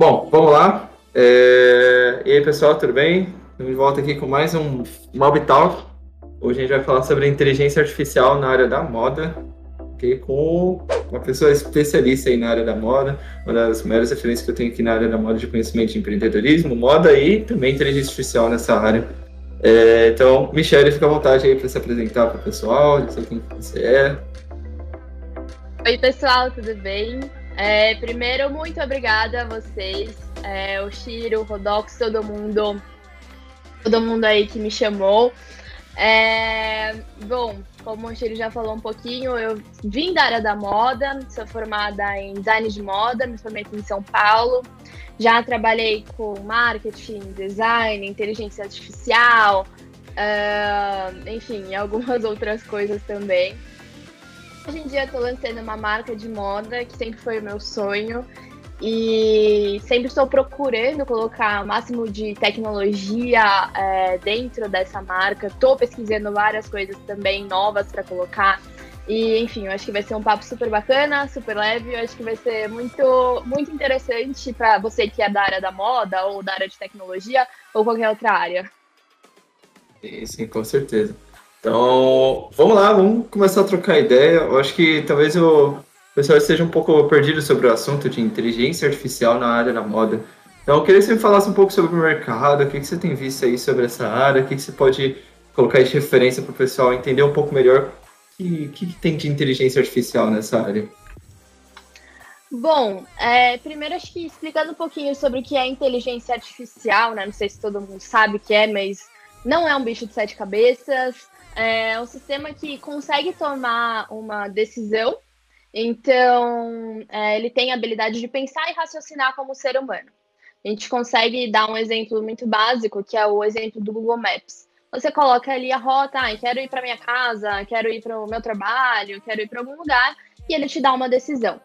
Bom, vamos lá. É... E aí, pessoal, tudo bem? Estamos de volta aqui com mais um Mob Talk. Hoje a gente vai falar sobre inteligência artificial na área da moda, okay? com uma pessoa especialista aí na área da moda, uma das maiores referências que eu tenho aqui na área da moda de conhecimento de empreendedorismo, moda e também inteligência artificial nessa área. É... Então, Michelle, fica à vontade aí para se apresentar para o pessoal, dizer quem você é. Oi, pessoal, tudo bem? É, primeiro, muito obrigada a vocês, é, o Shiro, o Rodox, todo mundo, todo mundo aí que me chamou. É, bom, como o Shiro já falou um pouquinho, eu vim da área da moda, sou formada em design de moda, me formei aqui em São Paulo. Já trabalhei com marketing, design, inteligência artificial, uh, enfim, algumas outras coisas também. Hoje em dia estou lançando uma marca de moda, que sempre foi o meu sonho. E sempre estou procurando colocar o máximo de tecnologia é, dentro dessa marca. Estou pesquisando várias coisas também novas para colocar. E, enfim, eu acho que vai ser um papo super bacana, super leve. Eu acho que vai ser muito, muito interessante para você que é da área da moda, ou da área de tecnologia, ou qualquer outra área. Sim com certeza. Então, vamos lá, vamos começar a trocar ideia. Eu acho que talvez o pessoal esteja um pouco perdido sobre o assunto de inteligência artificial na área da moda. Então, eu queria que você me falasse um pouco sobre o mercado, o que, que você tem visto aí sobre essa área, o que, que você pode colocar de referência para o pessoal entender um pouco melhor o que, que, tem de inteligência artificial nessa área. Bom, é, primeiro acho que explicando um pouquinho sobre o que é inteligência artificial, né? Não sei se todo mundo sabe o que é, mas não é um bicho de sete cabeças, é um sistema que consegue tomar uma decisão, então é, ele tem a habilidade de pensar e raciocinar como ser humano. A gente consegue dar um exemplo muito básico, que é o exemplo do Google Maps. Você coloca ali a rota, ah, quero ir para minha casa, quero ir para o meu trabalho, quero ir para algum lugar, e ele te dá uma decisão.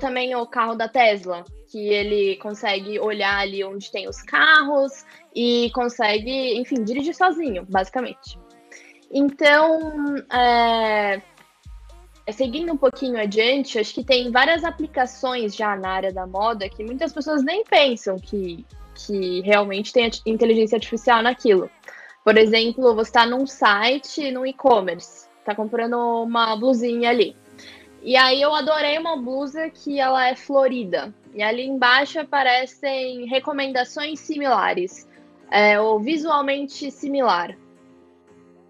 Também o carro da Tesla, que ele consegue olhar ali onde tem os carros e consegue, enfim, dirigir sozinho, basicamente. Então, é, seguindo um pouquinho adiante, acho que tem várias aplicações já na área da moda que muitas pessoas nem pensam que, que realmente tem inteligência artificial naquilo. Por exemplo, você está num site, num e-commerce, está comprando uma blusinha ali. E aí eu adorei uma blusa que ela é florida. E ali embaixo aparecem recomendações similares, é, ou visualmente similar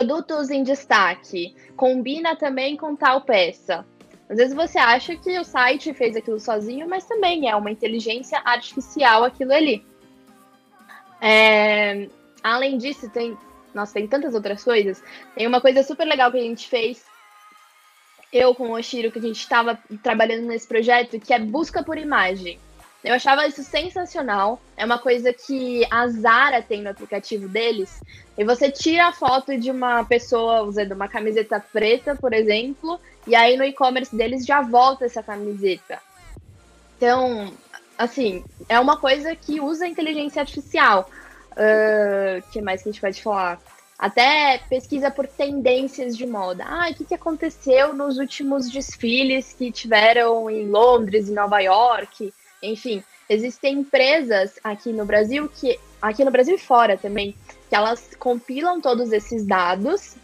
produtos em destaque, combina também com tal peça. Às vezes você acha que o site fez aquilo sozinho, mas também é uma inteligência artificial aquilo ali. É, além disso, tem. Nossa, tem tantas outras coisas. Tem uma coisa super legal que a gente fez. Eu com o Oshiro, que a gente estava trabalhando nesse projeto, que é busca por imagem. Eu achava isso sensacional. É uma coisa que a Zara tem no aplicativo deles. E você tira a foto de uma pessoa usando uma camiseta preta, por exemplo, e aí no e-commerce deles já volta essa camiseta. Então, assim, é uma coisa que usa inteligência artificial. O uh, que mais que a gente pode falar? Até pesquisa por tendências de moda. Ah, o que, que aconteceu nos últimos desfiles que tiveram em Londres, em Nova York? Enfim, existem empresas aqui no Brasil que aqui no Brasil e fora também, que elas compilam todos esses dados,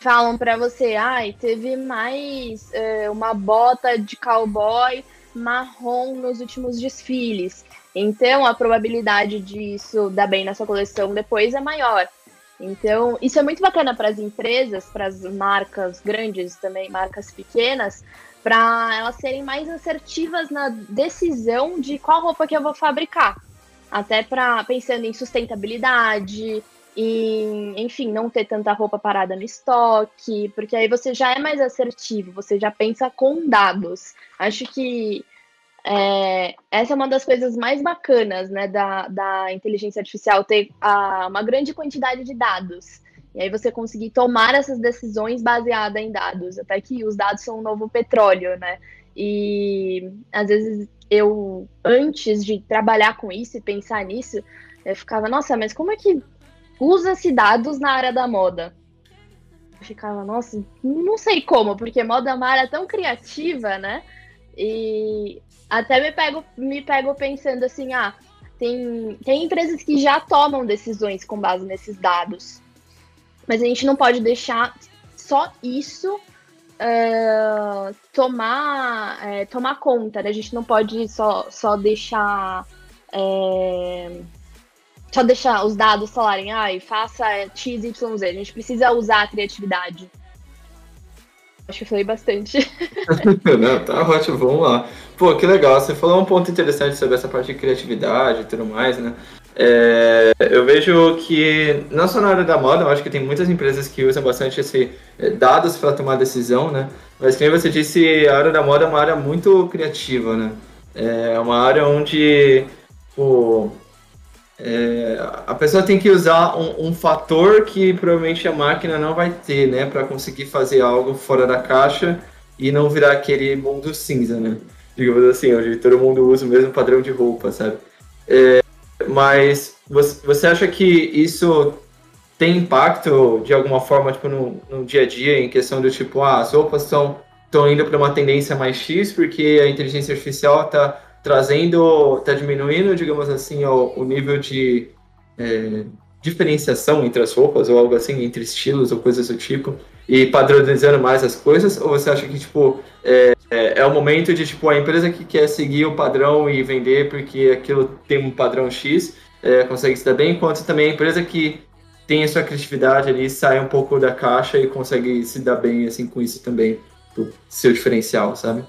falam para você, ai, teve mais é, uma bota de cowboy marrom nos últimos desfiles. Então, a probabilidade disso dar bem na sua coleção depois é maior. Então, isso é muito bacana para as empresas, para as marcas grandes também, marcas pequenas, para elas serem mais assertivas na decisão de qual roupa que eu vou fabricar. Até para pensando em sustentabilidade, em, enfim, não ter tanta roupa parada no estoque, porque aí você já é mais assertivo, você já pensa com dados. Acho que é, essa é uma das coisas mais bacanas né, da, da inteligência artificial, ter a, uma grande quantidade de dados. E aí você conseguir tomar essas decisões baseadas em dados, até que os dados são um novo petróleo, né? E às vezes eu, antes de trabalhar com isso e pensar nisso, eu ficava, nossa, mas como é que usa-se dados na área da moda? Eu ficava, nossa, não sei como, porque moda é uma área tão criativa, né? E até me pego, me pego pensando assim, ah, tem, tem empresas que já tomam decisões com base nesses dados. Mas a gente não pode deixar só isso uh, tomar, é, tomar conta, né? A gente não pode só, só deixar. É, só deixar os dados falarem, ai, ah, faça X, Y, Z. A gente precisa usar a criatividade. Acho que falei bastante. Não, tá ótimo, vamos lá. Pô, que legal. Você falou um ponto interessante sobre essa parte de criatividade e tudo mais, né? É, eu vejo que, não só na área da moda, eu acho que tem muitas empresas que usam bastante esse é, dados para tomar decisão, né? Mas, como você disse, a área da moda é uma área muito criativa, né? É uma área onde pô, é, a pessoa tem que usar um, um, fator que provavelmente a máquina não vai ter, né? Para conseguir fazer algo fora da caixa e não virar aquele mundo cinza, né? Digamos assim, onde todo mundo usa o mesmo padrão de roupa, sabe? É, mas você, acha que isso tem impacto de alguma forma tipo, no, no dia a dia, em questão do tipo, ah, as roupas estão indo para uma tendência mais X porque a inteligência artificial está trazendo, está diminuindo, digamos assim, o, o nível de é, diferenciação entre as roupas ou algo assim, entre estilos ou coisas do tipo, e padronizando mais as coisas? Ou você acha que, tipo, é, é, é, o momento de, tipo, a empresa que quer seguir o padrão e vender porque aquilo tem um padrão X, é, consegue se dar bem, enquanto também a empresa que tem a sua criatividade ali, sai um pouco da caixa e consegue se dar bem, assim, com isso também, do seu diferencial, sabe?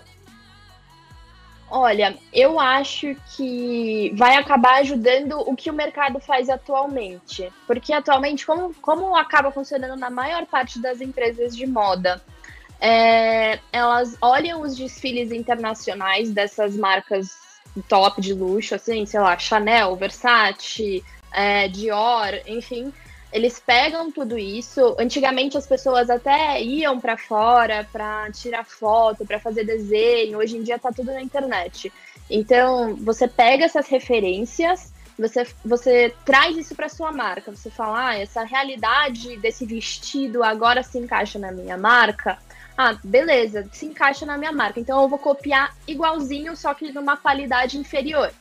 Olha, eu acho que vai acabar ajudando o que o mercado faz atualmente. Porque atualmente, como, como acaba funcionando na maior parte das empresas de moda, é, elas olham os desfiles internacionais dessas marcas top de luxo, assim, sei lá, Chanel, Versace, é, Dior, enfim. Eles pegam tudo isso. Antigamente as pessoas até iam para fora para tirar foto, para fazer desenho. Hoje em dia tá tudo na internet. Então, você pega essas referências, você, você traz isso para sua marca. Você fala, ah, essa realidade desse vestido agora se encaixa na minha marca. Ah, beleza, se encaixa na minha marca. Então eu vou copiar igualzinho, só que numa qualidade inferior.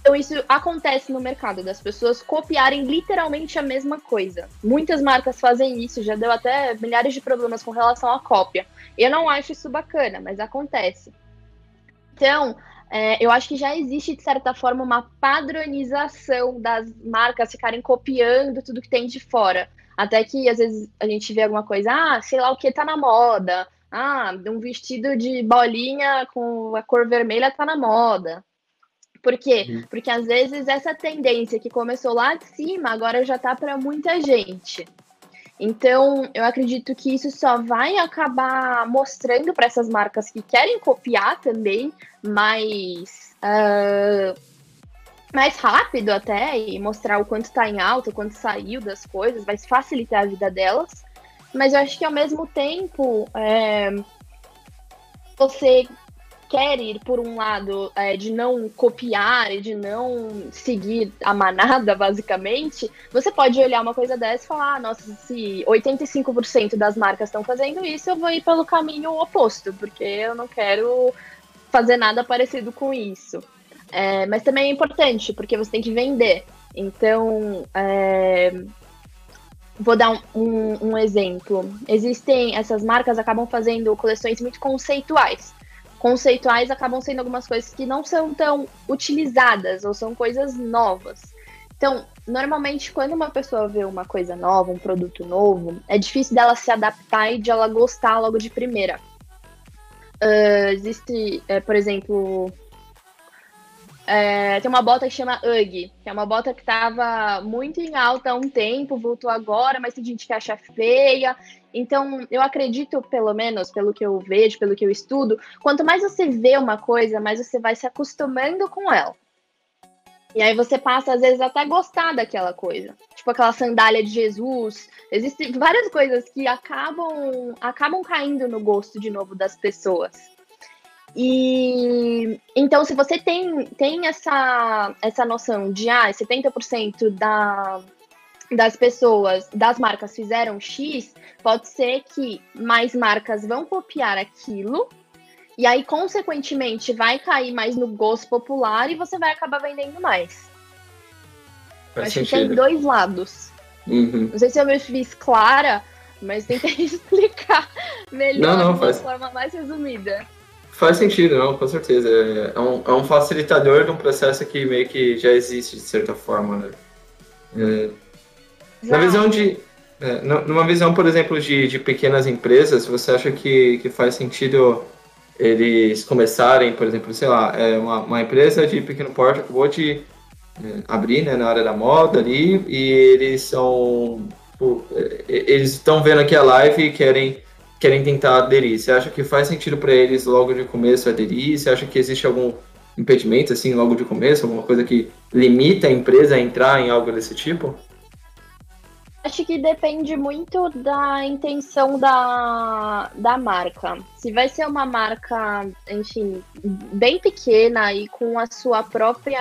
Então isso acontece no mercado, das pessoas copiarem literalmente a mesma coisa. Muitas marcas fazem isso, já deu até milhares de problemas com relação à cópia. Eu não acho isso bacana, mas acontece. Então, é, eu acho que já existe, de certa forma, uma padronização das marcas ficarem copiando tudo que tem de fora. Até que às vezes a gente vê alguma coisa, ah, sei lá o que tá na moda. Ah, um vestido de bolinha com a cor vermelha tá na moda. Por quê? Uhum. Porque às vezes essa tendência que começou lá de cima agora já tá para muita gente. Então, eu acredito que isso só vai acabar mostrando para essas marcas que querem copiar também mais uh, mais rápido até e mostrar o quanto está em alta, o quanto saiu das coisas, vai facilitar a vida delas. Mas eu acho que ao mesmo tempo é, você quer ir por um lado é, de não copiar e de não seguir a manada, basicamente, você pode olhar uma coisa dessa e falar: ah, nossa, se 85% das marcas estão fazendo isso, eu vou ir pelo caminho oposto, porque eu não quero fazer nada parecido com isso. É, mas também é importante, porque você tem que vender. Então, é, vou dar um, um, um, exemplo. Existem, essas marcas acabam fazendo coleções muito conceituais. Conceituais acabam sendo algumas coisas que não são tão utilizadas ou são coisas novas. Então, normalmente, quando uma pessoa vê uma coisa nova, um produto novo, é difícil dela se adaptar e de ela gostar logo de primeira. Uh, existe, uh, por exemplo, é, tem uma bota que chama UGG, que é uma bota que estava muito em alta há um tempo, voltou agora, mas tem gente que acha feia. Então, eu acredito, pelo menos, pelo que eu vejo, pelo que eu estudo, quanto mais você vê uma coisa, mais você vai se acostumando com ela. E aí você passa, às vezes, até gostar daquela coisa. Tipo aquela sandália de Jesus. Existem várias coisas que acabam, acabam caindo no gosto de novo das pessoas. E então, se você tem, tem essa, essa noção de ah, 70% da, das pessoas, das marcas fizeram X, pode ser que mais marcas vão copiar aquilo E aí, consequentemente, vai cair mais no gosto popular e você vai acabar vendendo mais. Faz Acho sentido. que tem dois lados. Uhum. Não sei se eu me fiz clara, mas tentei explicar melhor não, não, faz... de uma forma mais resumida. Faz sentido, não, com certeza. É um, é um facilitador de um processo que meio que já existe, de certa forma, né? É, na visão de. É, numa visão, por exemplo, de, de pequenas empresas, você acha que, que faz sentido eles começarem, por exemplo, sei lá, é uma, uma empresa de pequeno porte acabou de é, abrir né, na área da moda ali e eles são. É, eles estão vendo aqui a live e querem, querem tentar aderir. Você acha que faz sentido para eles logo de começo aderir? Você acha que existe algum impedimento, assim, logo de começo? Alguma coisa que limita a empresa a entrar em algo desse tipo? Acho que depende muito da intenção da, da marca. Se vai ser uma marca, enfim, bem pequena e com a sua própria.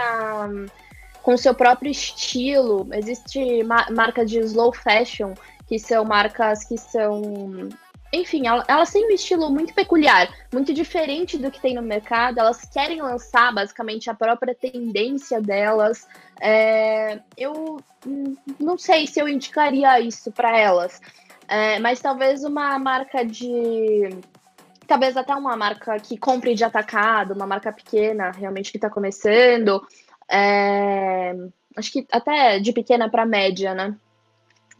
com seu próprio estilo, existe ma marca de slow fashion, que são marcas que são enfim, elas têm um estilo muito peculiar, muito diferente do que tem no mercado. Elas querem lançar basicamente a própria tendência delas. É, eu não sei se eu indicaria isso para elas, é, mas talvez uma marca de. Talvez até uma marca que compre de atacado, uma marca pequena, realmente que está começando. É, acho que até de pequena para média, né?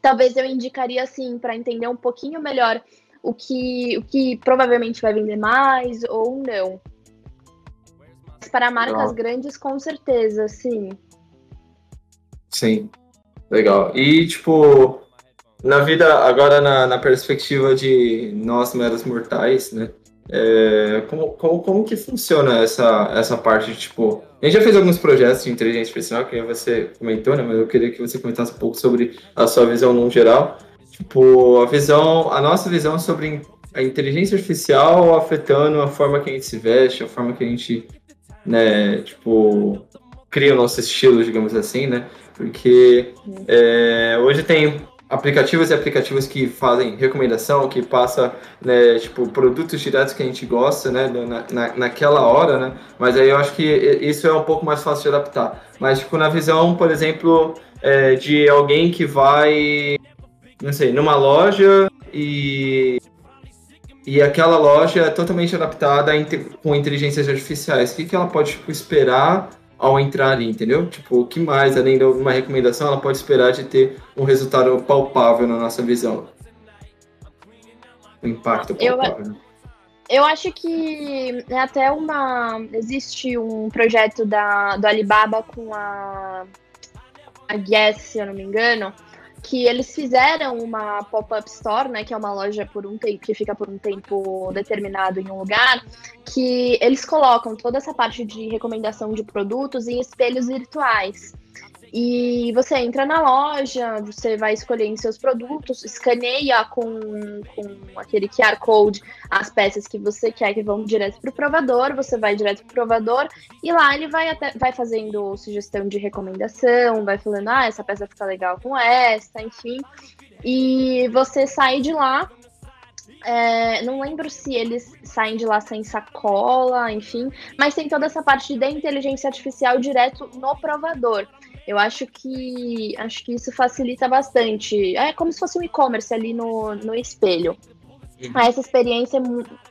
Talvez eu indicaria assim, para entender um pouquinho melhor o que, o que provavelmente vai vender mais ou não. Mas para marcas Legal. grandes, com certeza, sim. Sim. Legal. E, tipo, na vida, agora na, na perspectiva de nós, meros mortais, né? É, como, como, como que funciona essa, essa parte de, tipo... A gente já fez alguns projetos de inteligência artificial, que você comentou, né? Mas eu queria que você comentasse um pouco sobre a sua visão no geral. Tipo, a visão, a nossa visão sobre a inteligência artificial afetando a forma que a gente se veste, a forma que a gente, né, tipo, cria o nosso estilo, digamos assim, né? Porque é, hoje tem aplicativos e aplicativos que fazem recomendação, que passa, né, tipo, produtos diretos que a gente gosta, né, na, na, naquela hora, né, mas aí eu acho que isso é um pouco mais fácil de adaptar. Mas, tipo, na visão, por exemplo, é, de alguém que vai não sei, numa loja e e aquela loja é totalmente adaptada com inteligências artificiais. O que, que ela pode tipo, esperar ao entrar ali, entendeu? Tipo, o que mais, além de uma recomendação, ela pode esperar de ter um resultado palpável na nossa visão? Um impacto palpável. Eu, eu acho que é até uma. Existe um projeto da, do Alibaba com a, a Guess, se eu não me engano, que eles fizeram uma pop-up store, né, que é uma loja por um tempo que fica por um tempo determinado em um lugar, que eles colocam toda essa parte de recomendação de produtos em espelhos virtuais. E você entra na loja, você vai escolher em seus produtos, escaneia com, com aquele QR Code as peças que você quer que vão direto para o provador, você vai direto para o provador e lá ele vai, até, vai fazendo sugestão de recomendação, vai falando, ah, essa peça fica legal com essa, enfim. E você sai de lá é, não lembro se eles saem de lá sem sacola, enfim, mas tem toda essa parte de inteligência artificial direto no provador. Eu acho que acho que isso facilita bastante. É como se fosse um e-commerce ali no, no espelho. Uhum. Essa experiência é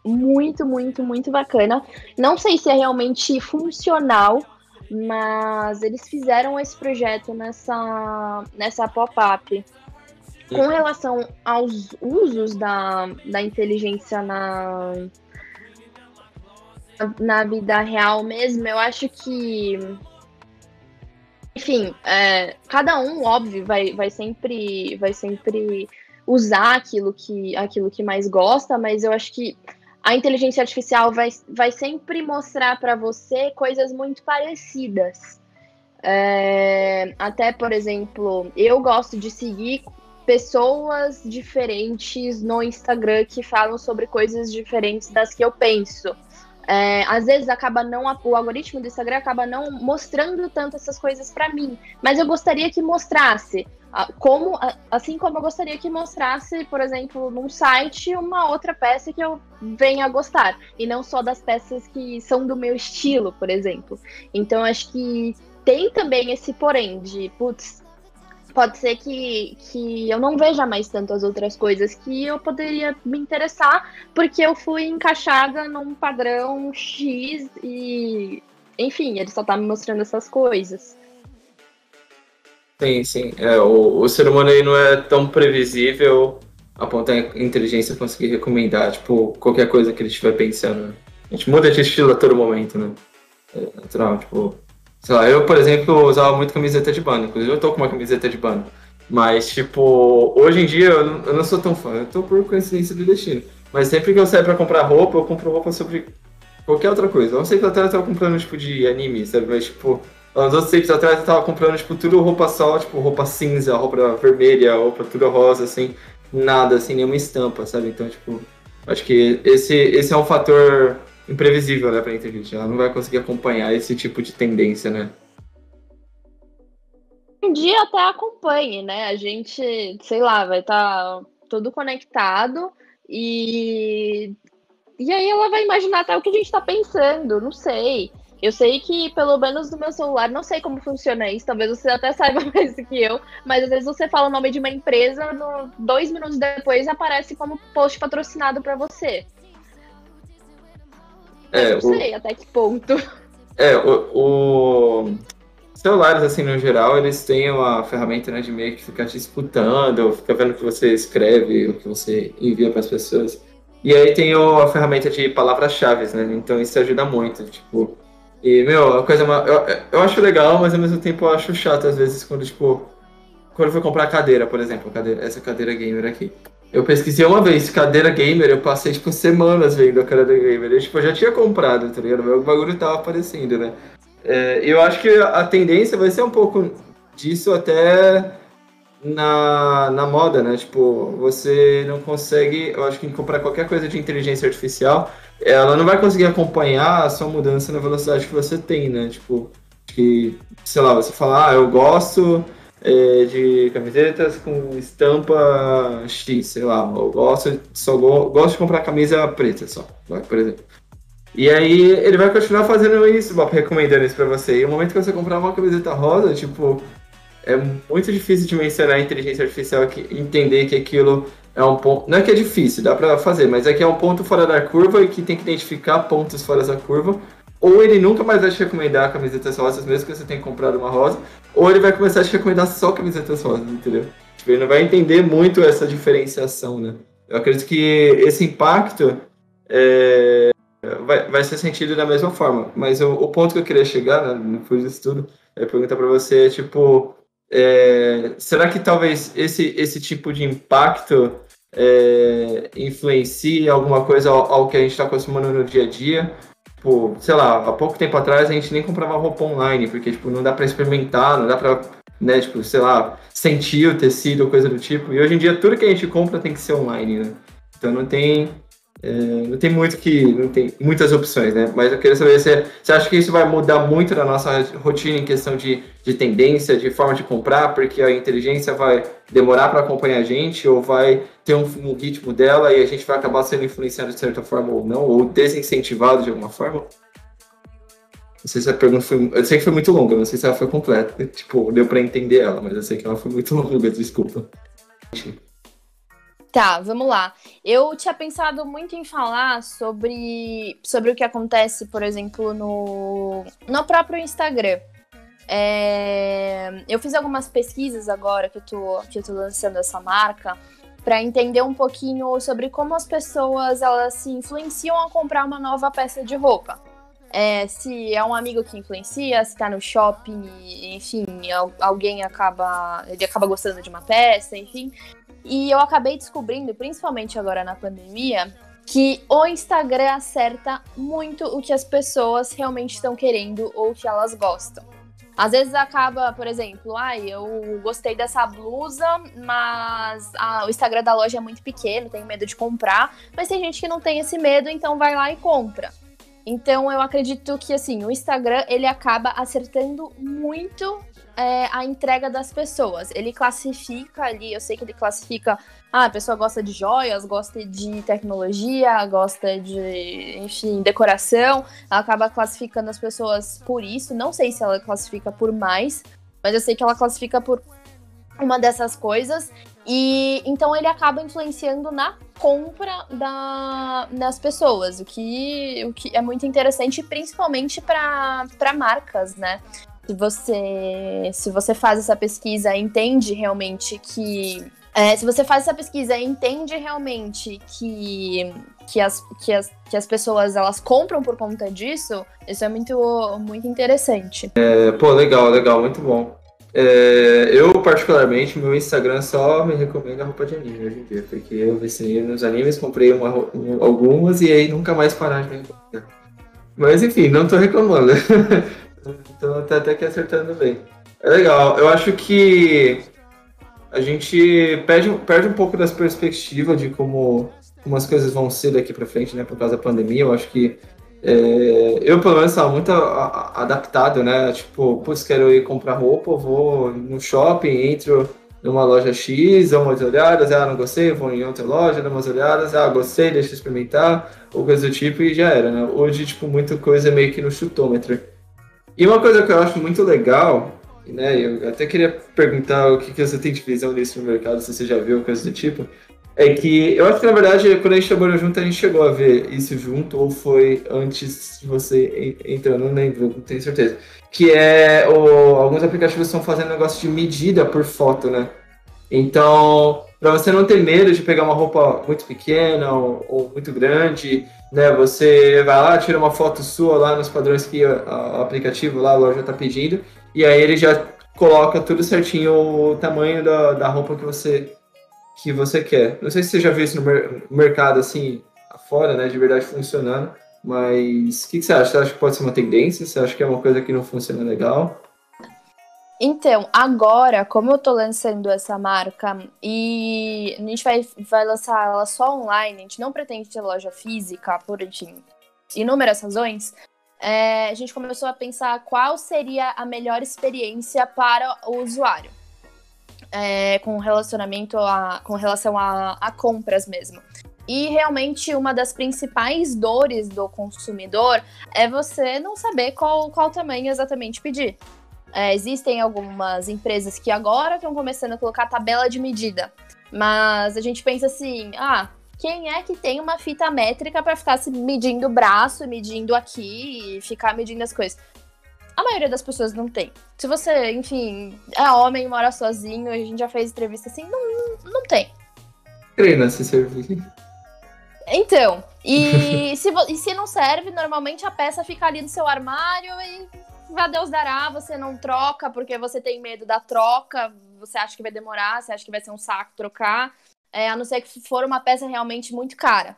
muito, muito, muito bacana. Não sei se é realmente funcional, mas eles fizeram esse projeto nessa, nessa pop-up. Com relação aos usos da, da inteligência na, na vida real mesmo, eu acho que enfim, é, cada um, óbvio, vai, vai sempre vai sempre usar aquilo que, aquilo que mais gosta, mas eu acho que a inteligência artificial vai, vai sempre mostrar para você coisas muito parecidas. É, até, por exemplo, eu gosto de seguir pessoas diferentes no Instagram que falam sobre coisas diferentes das que eu penso. É, às vezes acaba não o algoritmo do Instagram acaba não mostrando tanto essas coisas para mim, mas eu gostaria que mostrasse. como, assim como eu gostaria que mostrasse, por exemplo, num site uma outra peça que eu venha a gostar, e não só das peças que são do meu estilo, por exemplo. Então acho que tem também esse porém de, putz, pode ser que, que eu não veja mais tantas outras coisas que eu poderia me interessar, porque eu fui encaixada num padrão X e, enfim, ele só tá me mostrando essas coisas. Sim, sim. É, o, o ser humano aí não é tão previsível a da inteligência conseguir recomendar, tipo, qualquer coisa que ele estiver pensando. A gente muda de estilo a todo momento, né? É natural, tipo. Sei lá, eu, por exemplo, usava muito camiseta de banda. Inclusive, eu tô com uma camiseta de banda. Mas, tipo, hoje em dia eu não, eu não sou tão fã. Eu tô por coincidência do destino. Mas sempre que eu saio pra comprar roupa, eu compro roupa sobre qualquer outra coisa. Não sei que até eu tava comprando, tipo, de anime, sabe? Mas, tipo, Uns outros tempos atrás eu tava comprando, tipo, tudo roupa só, tipo, roupa cinza, roupa vermelha, roupa tudo rosa, assim, nada, assim, nenhuma estampa, sabe? Então, tipo, acho que esse, esse é um fator imprevisível, né, pra inteligência. Ela não vai conseguir acompanhar esse tipo de tendência, né? Um dia até acompanhe, né? A gente, sei lá, vai estar tá todo conectado e. E aí ela vai imaginar até o que a gente tá pensando, não sei. Eu sei que, pelo menos no meu celular, não sei como funciona isso, talvez você até saiba mais do que eu, mas às vezes você fala o nome de uma empresa, no, dois minutos depois aparece como post patrocinado para você. É, eu não o... sei até que ponto. É, o, o, celulares, assim, no geral, eles têm uma ferramenta né, de meio que ficar te escutando, fica vendo o que você escreve, o que você envia para as pessoas. E aí tem o, a ferramenta de palavras-chave, né? Então isso ajuda muito. Tipo, e, meu, a coisa. Eu, eu acho legal, mas ao mesmo tempo eu acho chato às vezes quando, tipo. Quando eu fui comprar cadeira, por exemplo, cadeira, essa cadeira gamer aqui. Eu pesquisei uma vez, cadeira gamer, eu passei, tipo, semanas vendo a cadeira gamer. Eu, tipo, eu já tinha comprado, tá ligado? O bagulho tava aparecendo, né? É, eu acho que a tendência vai ser um pouco disso até na, na moda, né? Tipo, você não consegue, eu acho que comprar qualquer coisa de inteligência artificial, ela não vai conseguir acompanhar a sua mudança na velocidade que você tem, né? Tipo, que, sei lá, você fala, ah, eu gosto é, de camisetas com estampa X, sei lá, eu gosto, só go, gosto de comprar camisa preta só, por exemplo. E aí ele vai continuar fazendo isso, recomendando isso pra você. E no momento que você comprar uma camiseta rosa, tipo, é muito difícil de mencionar a inteligência artificial que entender que aquilo é um ponto. Não é que é difícil, dá para fazer, mas é que é um ponto fora da curva e que tem que identificar pontos fora da curva. Ou ele nunca mais vai te recomendar camisetas rosas, mesmo que você tenha comprado uma rosa, ou ele vai começar a te recomendar só camisetas rosas, entendeu? Tipo, ele não vai entender muito essa diferenciação, né? Eu acredito que esse impacto é, vai, vai ser sentido da mesma forma. Mas o, ponto que eu queria chegar, né, depois disso tudo, é perguntar para você, tipo, é, será que talvez esse, esse tipo de impacto é, influencie alguma coisa ao, ao que a gente está acostumando no dia a dia? Tipo, sei lá, há pouco tempo atrás a gente nem comprava roupa online, porque tipo, não dá para experimentar, não dá para, né, tipo, sei lá, sentir o tecido, coisa do tipo. E hoje em dia tudo que a gente compra tem que ser online, né? Então não tem é, não tem muito que. não tem muitas opções, né? Mas eu queria saber se você acha que isso vai mudar muito na nossa rotina em questão de, de tendência, de forma de comprar, porque a inteligência vai demorar para acompanhar a gente, ou vai ter um, um, ritmo dela e a gente vai acabar sendo influenciado de certa forma ou não, ou desincentivado de alguma forma? Não sei se a pergunta foi. Eu sei que foi muito longa, não sei se ela foi completa. Tipo, deu para entender ela, mas eu sei que ela foi muito longa, desculpa. Tá, vamos lá. Eu tinha pensado muito em falar sobre, sobre o que acontece, por exemplo, no, no próprio Instagram. É, eu fiz algumas pesquisas agora que eu tô, que eu tô lançando essa marca para entender um pouquinho sobre como as pessoas elas se influenciam a comprar uma nova peça de roupa. É, se é um amigo que influencia, se tá no shopping, enfim, alguém acaba. Ele acaba gostando de uma peça, enfim. E eu acabei descobrindo, principalmente agora na pandemia, que o Instagram acerta muito o que as pessoas realmente estão querendo ou que elas gostam. Às vezes acaba, por exemplo, ai, eu gostei dessa blusa, mas o Instagram da loja é muito pequeno, tenho medo de comprar. Mas tem gente que não tem esse medo, então vai lá e compra. Então eu acredito que assim, o Instagram ele acaba acertando muito é, a entrega das pessoas. Ele classifica ali, eu sei que ele classifica, ah, a pessoa gosta de joias, gosta de tecnologia, gosta de, enfim, decoração. Ela acaba classificando as pessoas por isso. Não sei se ela classifica por mais, mas eu sei que ela classifica por uma dessas coisas. E então ele acaba influenciando na compra da, das pessoas, o que, o que é muito interessante, principalmente para marcas, né? Se você, se você faz essa pesquisa entende realmente que. É, se você faz essa pesquisa e entende realmente que, que, as, que, as, que as pessoas elas compram por conta disso, isso é muito, muito interessante. É, pô, legal, legal, muito bom. É, eu, particularmente, meu Instagram só me recomenda roupa de anime hoje em dia, porque eu vi nos animes, comprei uma, algumas e aí nunca mais parar de me recomendar. Mas enfim, não tô reclamando. então tá até que acertando bem. É legal, eu acho que a gente perde, perde um pouco das perspectivas de como, como as coisas vão ser daqui para frente, né, por causa da pandemia. Eu acho que é, eu, pelo menos, estava muito adaptado, né? Tipo, putz, quero ir comprar roupa, vou no shopping, entro numa loja X, dou umas olhadas, ah, não gostei, vou em outra loja, dou umas olhadas, ah, gostei, deixa eu experimentar, ou coisa do tipo, e já era, né? Hoje, tipo, muita coisa meio que no chutômetro. E uma coisa que eu acho muito legal, né, eu até queria perguntar o que, que você tem de visão nisso no mercado, se você já viu coisa do tipo, é que eu acho que na verdade, quando a gente trabalhou junto, a gente chegou a ver isso junto, ou foi antes de você entrar, não lembro, não tenho certeza. Que é o, alguns aplicativos estão fazendo negócio de medida por foto, né? Então, para você não ter medo de pegar uma roupa muito pequena ou, ou, muito grande, né? Você vai lá, tira uma foto sua lá nos padrões que o aplicativo lá, a loja está pedindo, e aí ele já coloca tudo certinho o tamanho da, da roupa que você que você quer. Não sei se você já viu isso no mercado assim, fora, né, de verdade funcionando, mas o que, que, você acha? Você acha que pode ser uma tendência? Você acha que é uma coisa que não funciona legal? Então, agora, como eu tô lançando essa marca e a gente vai, vai lançar ela só online, a gente não pretende ter loja física, por inúmeras razões, é, a gente começou a pensar qual seria a melhor experiência para o usuário é, com relacionamento a, com relação a, a compras mesmo. E realmente uma das principais dores do consumidor é você não saber qual, qual tamanho exatamente pedir. É, existem algumas empresas que agora estão começando a colocar tabela de medida, mas a gente pensa assim: ah, quem é que tem uma fita métrica para ficar se medindo o braço, medindo aqui e ficar medindo as coisas? A maioria das pessoas não tem. Se você, enfim, é homem, mora sozinho, a gente já fez entrevista assim, não, não tem. Treina se servir. Então, e se, e se não serve, normalmente a peça fica ali no seu armário e vá Deus dará, você não troca porque você tem medo da troca, você acha que vai demorar, você acha que vai ser um saco trocar, é, a não ser que for uma peça realmente muito cara.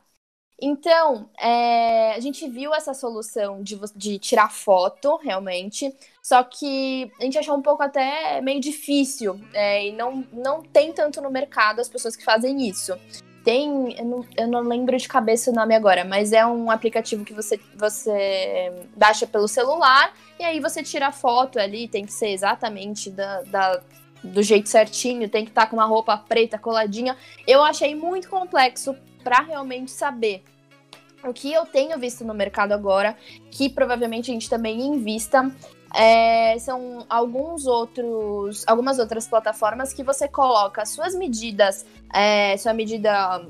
Então, é, a gente viu essa solução de, de tirar foto, realmente, só que a gente achou um pouco até meio difícil, é, e não, não tem tanto no mercado as pessoas que fazem isso. Tem, eu não, eu não, lembro de cabeça o nome agora, mas é um aplicativo que você, você baixa pelo celular e aí você tira a foto ali, tem que ser exatamente da, da do jeito certinho, tem que estar tá com uma roupa preta coladinha. Eu achei muito complexo para realmente saber o que eu tenho visto no mercado agora, que provavelmente a gente também invista, é, são alguns outros, algumas outras plataformas que você coloca suas medidas, é, sua medida,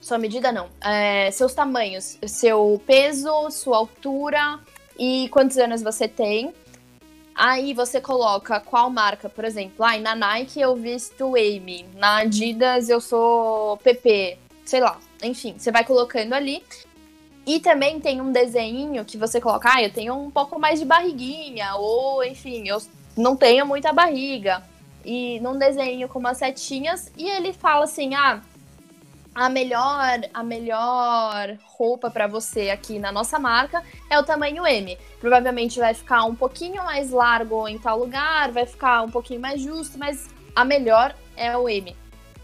sua medida não, é, seus tamanhos, seu peso, sua altura e quantos anos você tem. Aí você coloca qual marca, por exemplo, ah, na Nike eu visto Amy, na Adidas eu sou PP, sei lá. Enfim, você vai colocando ali. E também tem um desenho que você coloca, ah, eu tenho um pouco mais de barriguinha, ou enfim, eu não tenho muita barriga. E num desenho com umas setinhas, e ele fala assim: ah, a melhor, a melhor roupa para você aqui na nossa marca é o tamanho M. Provavelmente vai ficar um pouquinho mais largo em tal lugar, vai ficar um pouquinho mais justo, mas a melhor é o M.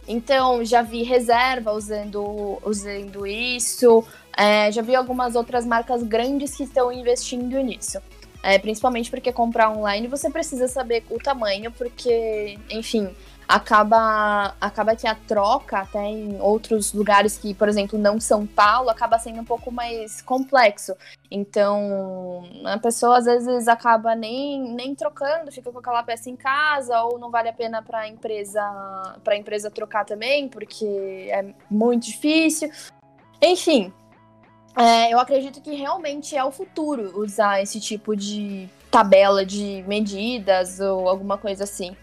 Então, já vi reserva usando, usando isso, é, já vi algumas outras marcas grandes que estão investindo nisso. É, principalmente porque comprar online você precisa saber o tamanho, porque, enfim, acaba, acaba que a troca até em outros lugares que, por exemplo, não São Paulo, acaba sendo um pouco mais complexo. Então, a pessoa às vezes acaba nem, nem trocando, fica com aquela peça em casa, ou não vale a pena para a empresa, para empresa trocar também, porque é muito difícil. Enfim, é, eu acredito que realmente é o futuro usar esse tipo de tabela de medidas ou alguma coisa assim.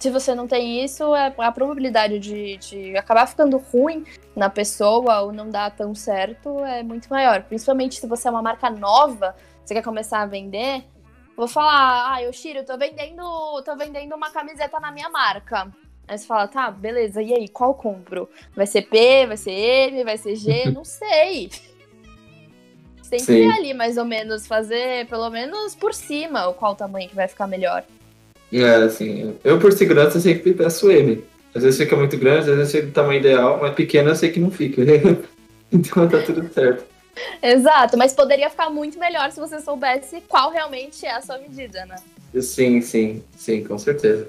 Se você não tem isso, é, a probabilidade de, de acabar ficando ruim na pessoa ou não dar tão certo é muito maior. Principalmente se você é uma marca nova, você quer começar a vender. Vou falar, ah, Yoshiro, tô vendendo, tô vendendo uma camiseta na minha marca. Aí você fala, tá, beleza, e aí, qual compro? Vai ser P, vai ser M, vai ser G? não sei tem que ir ali mais ou menos, fazer pelo menos por cima o qual tamanho que vai ficar melhor. É, assim, eu por segurança sempre peço M. Às vezes fica muito grande, às vezes fica do tamanho ideal, mas pequeno eu sei que não fica. então tá tudo certo. Exato, mas poderia ficar muito melhor se você soubesse qual realmente é a sua medida, né? Sim, sim, sim, com certeza.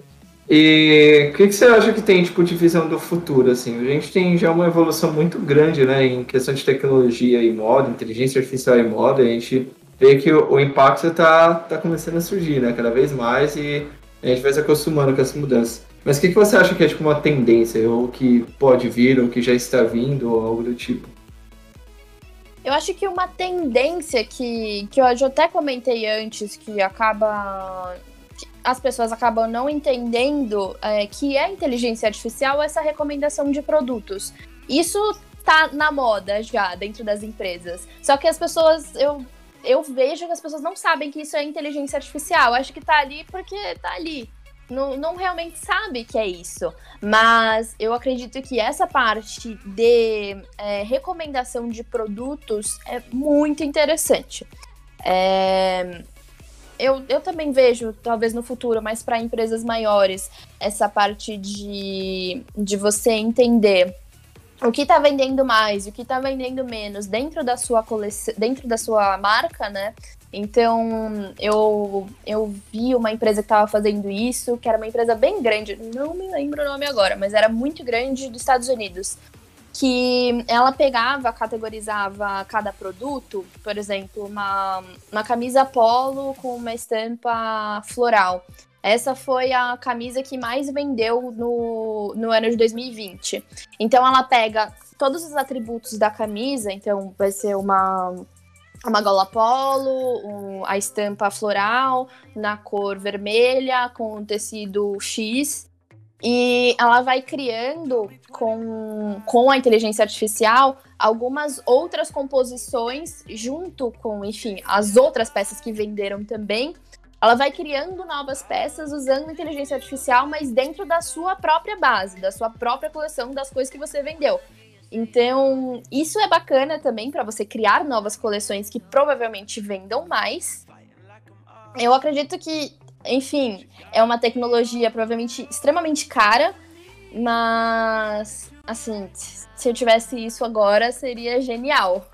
E o que, que, você acha que tem tipo, de visão do futuro? Assim? A gente tem já uma evolução muito grande né, em questão de tecnologia e moda, inteligência artificial e moda. A gente vê que o, o impacto está tá começando a surgir né, cada vez mais e a gente vai se acostumando com essa mudança. Mas o que, que você acha que é tipo, uma tendência, ou que pode vir, ou que já está vindo, ou algo do tipo? Eu acho que uma tendência que, que eu até comentei antes, que acaba as pessoas acabam não entendendo é, que é inteligência artificial essa recomendação de produtos. Isso tá na moda já dentro das empresas. Só que as pessoas, eu, eu vejo que as pessoas não sabem que isso é inteligência artificial. Acho que tá ali porque tá ali. Não, não realmente sabe que é isso. Mas eu acredito que essa parte de é, recomendação de produtos é muito interessante. É, eu, eu também vejo, talvez no futuro, mas para empresas maiores, essa parte de, de você entender o que está vendendo mais, o que está vendendo menos dentro da sua coleção, dentro da sua marca, né? Então, eu, eu vi uma empresa que estava fazendo isso, que era uma empresa bem grande, não me lembro o nome agora, mas era muito grande dos Estados Unidos que ela pegava, categorizava cada produto, por exemplo, uma, uma camisa polo com uma estampa floral. Essa foi a camisa que mais vendeu no, no ano de 2020. Então ela pega todos os atributos da camisa, então vai ser uma, uma gola polo, um, a estampa floral na cor vermelha com tecido X e ela vai criando com, com a inteligência artificial algumas outras composições junto com, enfim, as outras peças que venderam também. Ela vai criando novas peças usando inteligência artificial, mas dentro da sua própria base, da sua própria coleção das coisas que você vendeu. Então, isso é bacana também para você criar novas coleções que provavelmente vendam mais. Eu acredito que enfim, é uma tecnologia provavelmente extremamente cara, mas assim, se eu tivesse isso agora, seria genial.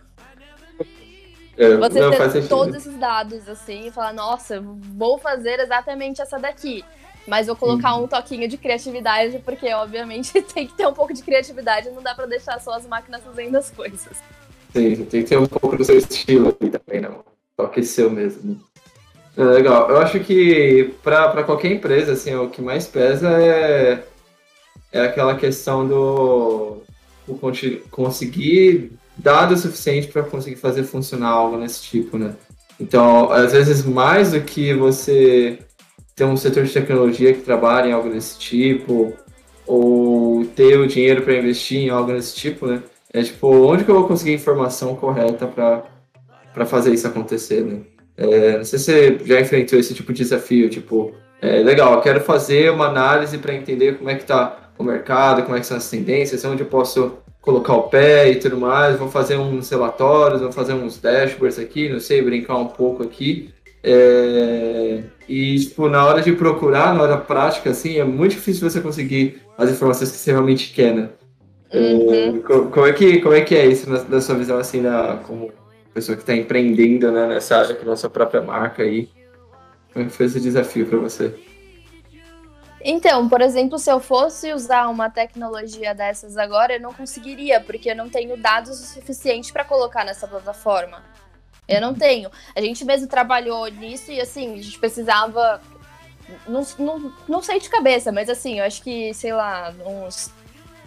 É, Você não, ter todos esses dados assim e falar, nossa, vou fazer exatamente essa daqui. Mas vou colocar uhum. um toquinho de criatividade, porque obviamente tem que ter um pouco de criatividade, não dá para deixar só as máquinas fazendo as coisas. Sim, tem que ter um pouco do seu estilo ali também, não. Toque seu mesmo. É legal. Eu acho que para qualquer empresa, assim, o que mais pesa é, é aquela questão do, do conseguir dados suficiente para conseguir fazer funcionar algo nesse tipo, né? Então, às vezes, mais do que você ter um setor de tecnologia que trabalha em algo desse tipo, ou ter o dinheiro para investir em algo desse tipo, né? É tipo, onde que eu vou conseguir informação correta para fazer isso acontecer, né? É, não sei se você já enfrentou esse tipo de desafio, tipo, é, legal, eu quero fazer uma análise para entender como é que está o mercado, como é que são as tendências, onde eu posso colocar o pé e tudo mais, vou fazer uns relatórios, vou fazer uns dashboards aqui, não sei, brincar um pouco aqui. É, E, tipo, na hora de procurar, na hora prática, assim, é muito difícil você conseguir as informações que você realmente quer, né? Uhum. É, como, é que, como é que é isso na, da sua visão, assim, da, como pessoa que está empreendendo né, nessa área, com a sua própria marca aí? Como é foi esse desafio para você? Então, por exemplo, se eu fosse usar uma tecnologia dessas agora, eu não conseguiria, porque eu não tenho dados o suficiente para colocar nessa plataforma. Eu não tenho. A gente mesmo trabalhou nisso e assim, a gente precisava. Não, não, não sei de cabeça, mas assim, eu acho que, sei lá, uns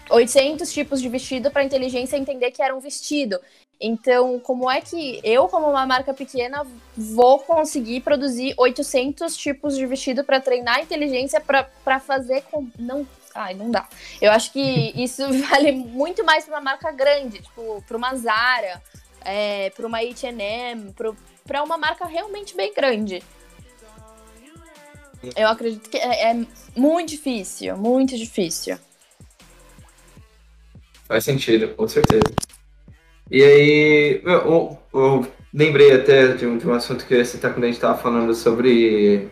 800 tipos de vestido para a inteligência entender que era um vestido. Então, como é que eu, como uma marca pequena, vou conseguir produzir 800 tipos de vestido para treinar a inteligência para fazer com. Não, ai, não dá. Eu acho que isso vale muito mais para uma marca grande, tipo, para uma Zara, é, para uma H&M, para uma marca realmente bem grande. Eu acredito que é, é muito difícil, muito difícil. Faz sentido, com certeza. E aí, eu, eu lembrei até de um, de um assunto que eu ia citar quando a gente estava falando sobre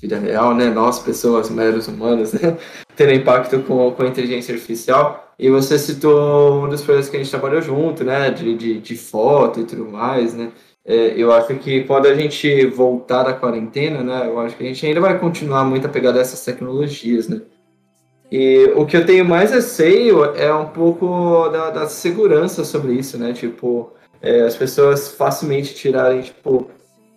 vida real, né? Nós, pessoas, meros humanos, né? Tendo impacto com, com a inteligência artificial. E você citou um dos projetos que a gente trabalhou junto, né? De, de, de foto e tudo mais, né? É, eu acho que quando a gente voltar da quarentena, né? Eu acho que a gente ainda vai continuar muito apegado a essas tecnologias, né? E o que eu tenho mais receio é um pouco da, da segurança sobre isso, né? Tipo, é, as pessoas facilmente tirarem, tipo,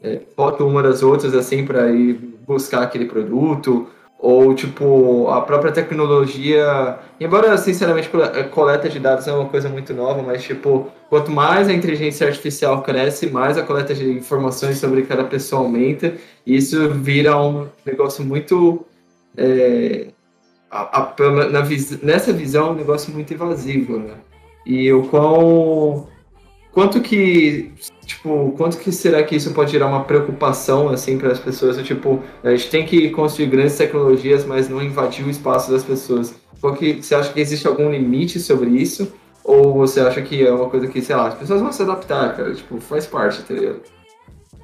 é, foto uma das outras, assim, para ir buscar aquele produto, ou, tipo, a própria tecnologia. Embora, sinceramente, coleta de dados é uma coisa muito nova, mas, tipo, quanto mais a inteligência artificial cresce, mais a coleta de informações sobre cada pessoa aumenta, e isso vira um negócio muito. É, a, a, na, nessa visão, um negócio muito invasivo, né? E o qual quanto que tipo quanto que será que isso pode gerar uma preocupação assim para as pessoas tipo a gente tem que construir grandes tecnologias mas não invadir o espaço das pessoas qual que você acha que existe algum limite sobre isso ou você acha que é uma coisa que sei lá as pessoas vão se adaptar cara tipo faz parte tá?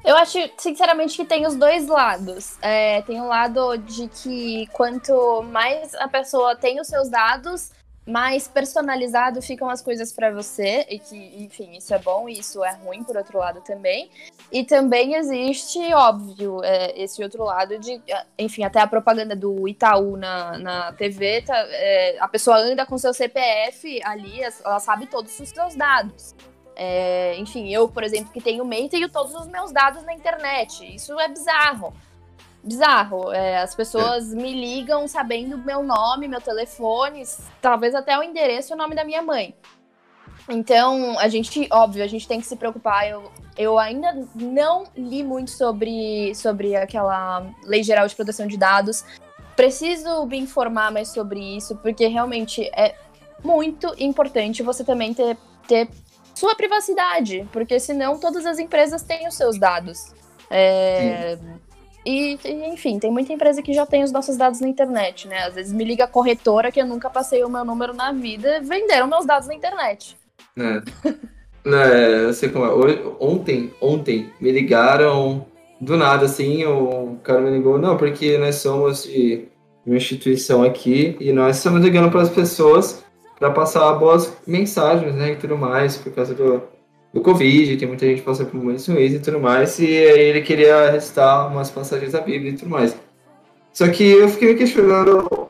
Eu acho, sinceramente, que tem os dois lados. É, tem o um lado de que quanto mais a pessoa tem os seus dados, mais personalizado ficam as coisas para você. E que, enfim, isso é bom e isso é ruim, por outro lado, também. E também existe, óbvio, é, esse outro lado de. Enfim, até a propaganda do Itaú na, na TV, tá, é, a pessoa anda com seu CPF ali, ela sabe todos os seus dados. É, enfim, eu, por exemplo, que tenho MEI, tenho todos os meus dados na internet. Isso é bizarro. Bizarro. É, as pessoas é. me ligam sabendo meu nome, meu telefone, talvez até o endereço e o nome da minha mãe. Então, a gente, óbvio, a gente tem que se preocupar. Eu, eu ainda não li muito sobre, sobre aquela Lei Geral de Proteção de Dados. Preciso me informar mais sobre isso, porque realmente é muito importante você também ter, ter sua privacidade, porque senão todas as empresas têm os seus dados. É, e, enfim, tem muita empresa que já tem os nossos dados na internet, né? Às vezes me liga a corretora que eu nunca passei o meu número na vida, venderam meus dados na internet. É. é, como é. Ontem, ontem, me ligaram do nada, assim, o cara me ligou, não, porque nós somos de uma instituição aqui e nós estamos ligando para as pessoas para passar boas mensagens, né, e tudo mais, por causa do, do Covid, tem muita gente passando por momentos ruins e tudo mais, e aí ele queria recitar umas passagens da Bíblia e tudo mais. Só que eu fiquei me questionando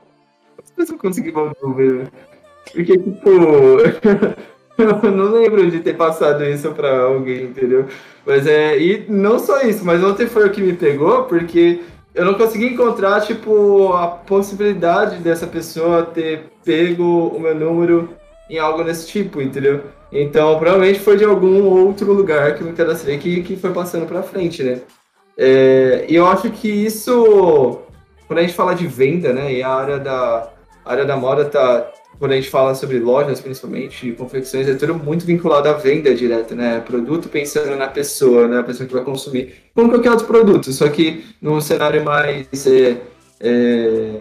se eu consegui ver, porque, tipo, eu não lembro de ter passado isso para alguém, entendeu? Mas é, e não só isso, mas ontem foi o que me pegou, porque eu não consegui encontrar, tipo, a possibilidade dessa pessoa ter pego o meu número em algo desse tipo, entendeu? Então, provavelmente foi de algum outro lugar que me cadastrei que, que foi passando pra frente, né? É, e eu acho que isso, quando a gente fala de venda, né, e a área da, a área da moda tá, quando a gente fala sobre lojas, principalmente, confecções, é tudo muito vinculado à venda direta, né? Produto pensando na pessoa, né? A pessoa que vai consumir. Como qualquer outro produto, só que num cenário mais é, é,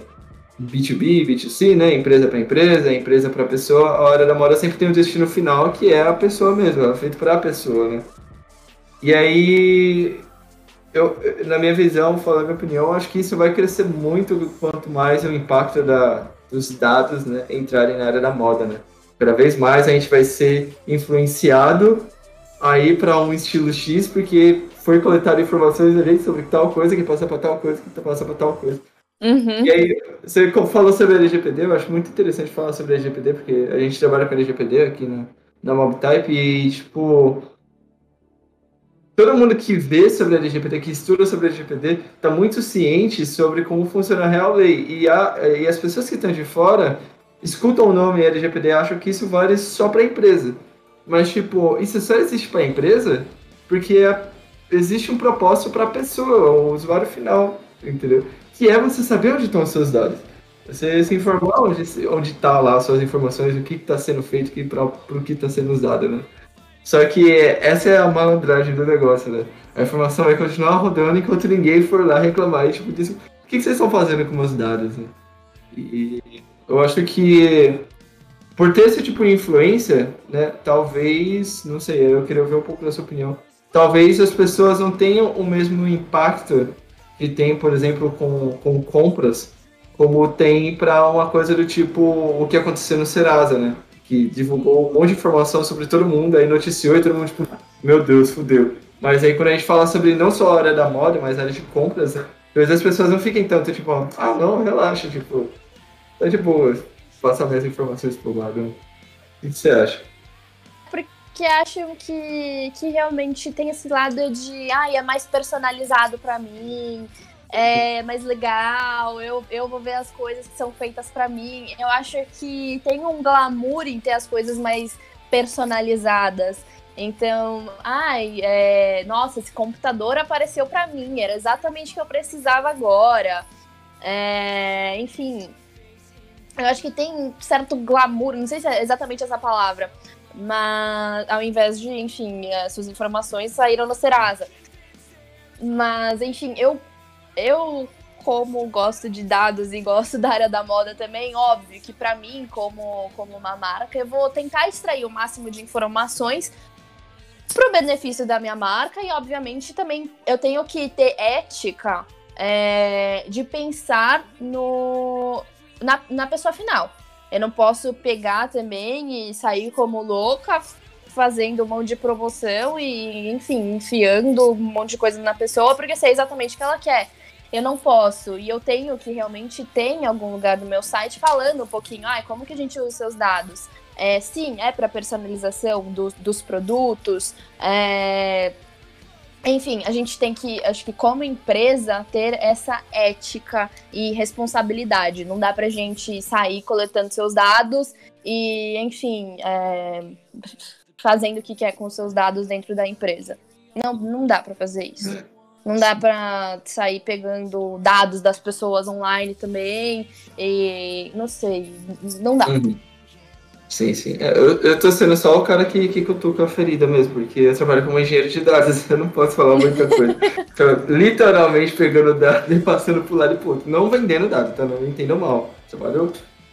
B2B, B2C, né? Empresa para empresa, empresa para pessoa. A hora da moda sempre tem um destino final que é a pessoa mesmo, é feita para a pessoa, né? E aí eu, na minha visão, falando a minha opinião, acho que isso vai crescer muito quanto mais o impacto da, dos dados né, entrarem na área da moda, né? Cada vez mais a gente vai ser influenciado aí para um estilo X, porque foi coletado informações ali sobre tal coisa que passa para tal coisa que passa para tal coisa. Uhum. E aí, você falou sobre a LGPD, eu acho muito interessante falar sobre a LGPD, porque a gente trabalha com a LGPD aqui na, na MobType e, tipo, todo mundo que vê sobre a LGPD, que estuda sobre a LGPD, está muito ciente sobre como funciona a real lei. E, a, e as pessoas que estão de fora escutam o nome LGPD e acham que isso vale só para a empresa. Mas, tipo, isso só existe para a empresa porque é, existe um propósito para a pessoa, o usuário final, entendeu? Que é você saber onde estão os seus dados. Você se informar onde está lá as suas informações, o que está sendo feito, para o que está sendo usado, né? Só que essa é a malandragem do negócio, né? A informação vai continuar rodando enquanto ninguém for lá reclamar e tipo, diz, o que, vocês estão fazendo com meus dados? Né? E eu acho que por ter esse tipo de influência, né, talvez, não sei, eu queria ouvir um pouco da sua opinião. Talvez as pessoas não tenham o mesmo impacto que tem, por exemplo, com, com compras, como tem para uma coisa do tipo o que aconteceu no Serasa, né? Que divulgou um monte de informação sobre todo mundo, aí noticiou e todo mundo, tipo, meu Deus, fudeu. Mas aí quando a gente fala sobre não só a área da moda, mas a área de compras, às vezes as pessoas não fiquem tanto, tipo, ah, não, relaxa, tipo, tá de boa, passa mais informações pro lado. O que você acha? Porque acham que, que realmente tem esse lado de, ah, é mais personalizado para mim, é mais legal, eu, eu vou ver as coisas que são feitas para mim. Eu acho que tem um glamour em ter as coisas mais personalizadas. Então, ai, é, nossa, esse computador apareceu para mim, era exatamente o que eu precisava agora. É, enfim, eu acho que tem certo glamour, não sei se é exatamente essa palavra, mas ao invés de, enfim, as suas informações saíram no Serasa. Mas, enfim, eu eu, como gosto de dados e gosto da área da moda também, óbvio que para mim, como, como uma marca, eu vou tentar extrair o máximo de informações pro benefício da minha marca e, obviamente, também eu tenho que ter ética é, de pensar no, na, na pessoa final. Eu não posso pegar também e sair como louca fazendo um monte de promoção e, enfim, enfiando um monte de coisa na pessoa, porque sei exatamente o que ela quer eu não posso. E eu tenho que realmente ter em algum lugar do meu site falando um pouquinho, ah, como que a gente usa seus dados. É, sim, é para personalização do, dos produtos. É... Enfim, a gente tem que, acho que como empresa, ter essa ética e responsabilidade. Não dá pra gente sair coletando seus dados e, enfim, é... fazendo o que quer com seus dados dentro da empresa. Não, não dá para fazer isso. Não dá para sair pegando dados das pessoas online também. E não sei, não dá. Uhum. Sim, sim. É, eu, eu tô sendo só o cara que, que cutuca a ferida mesmo, porque eu trabalho como engenheiro de dados, eu não posso falar muita coisa. então, literalmente pegando dados e passando pro lado e pro outro. Não vendendo dados, tá? Não me entendam mal. Trabalho